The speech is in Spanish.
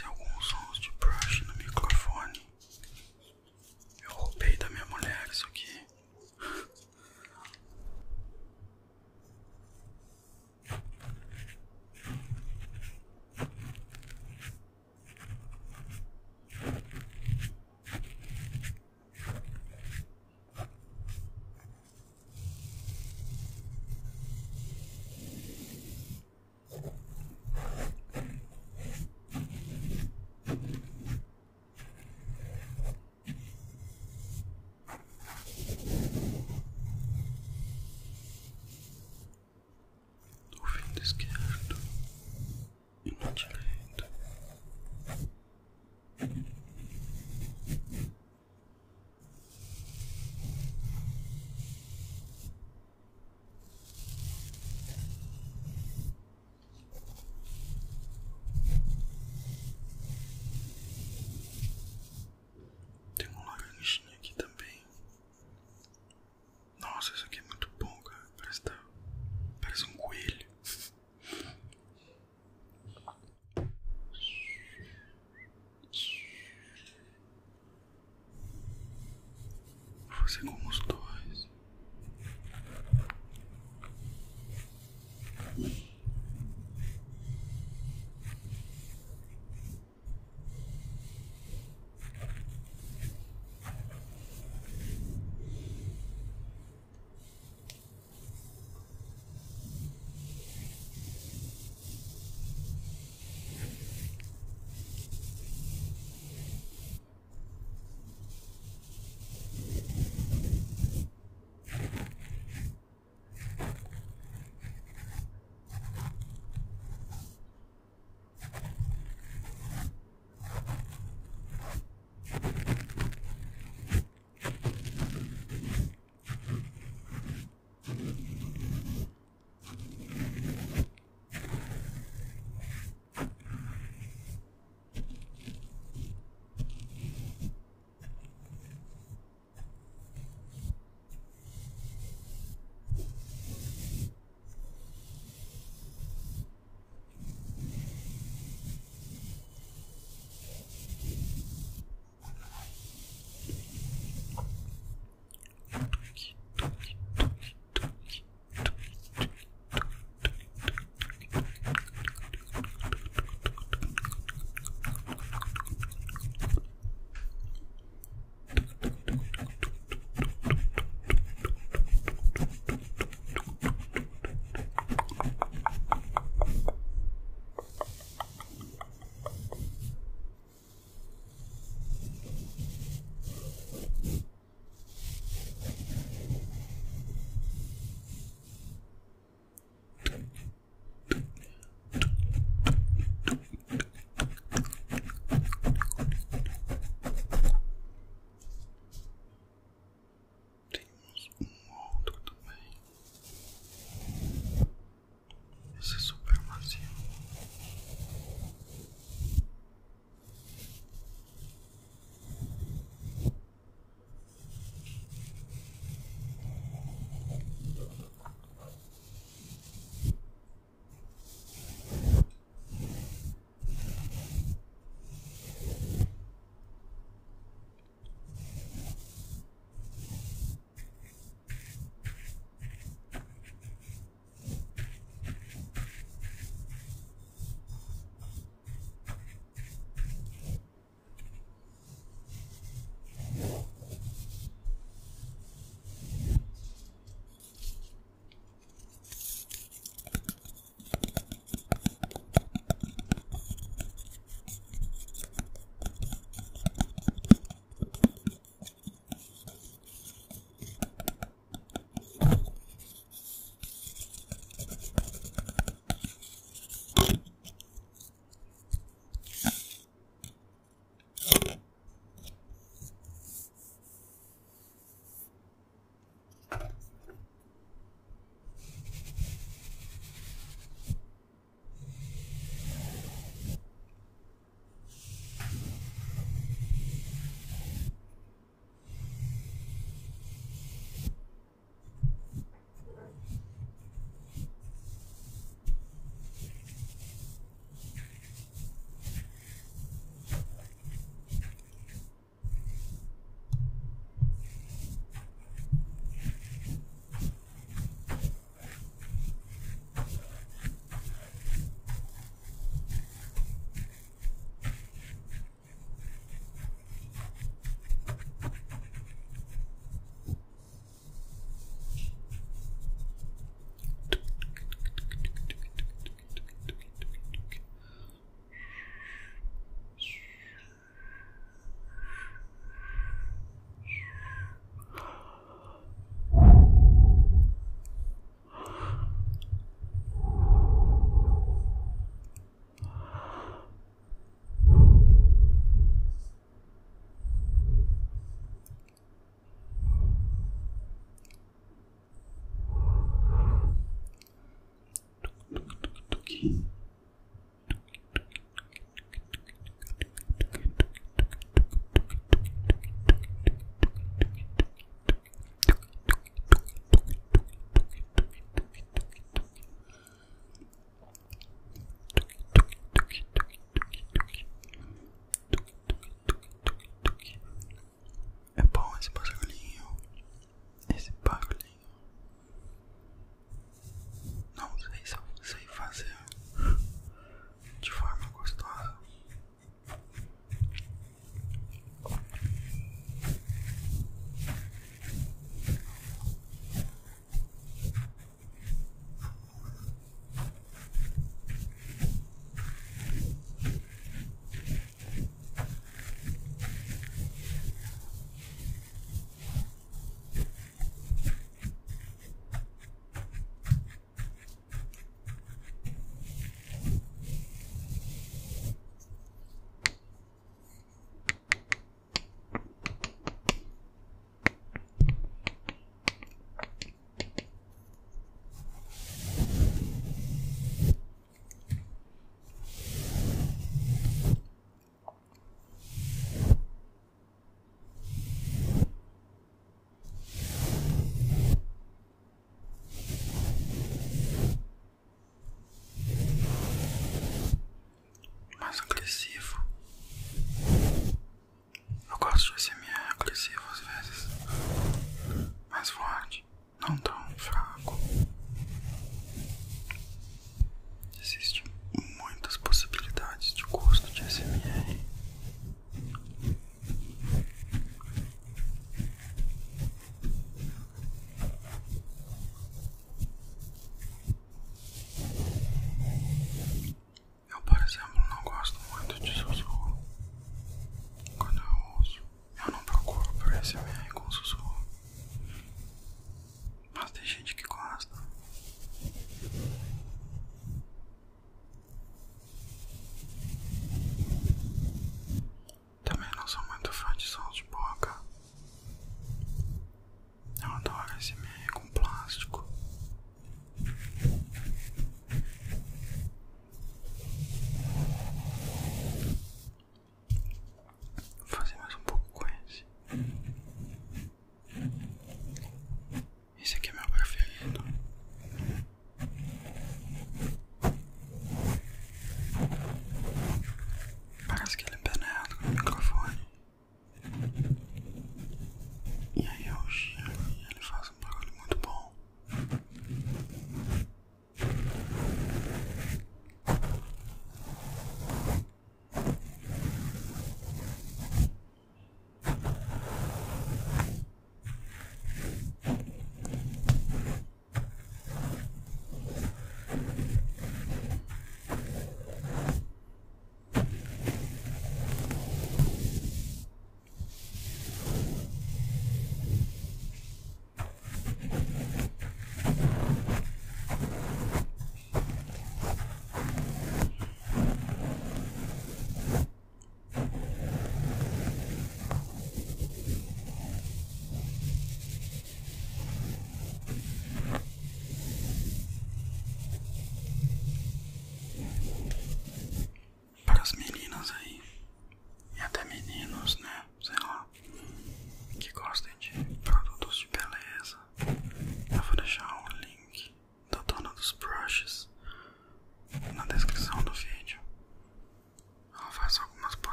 Gracias. Vou fazer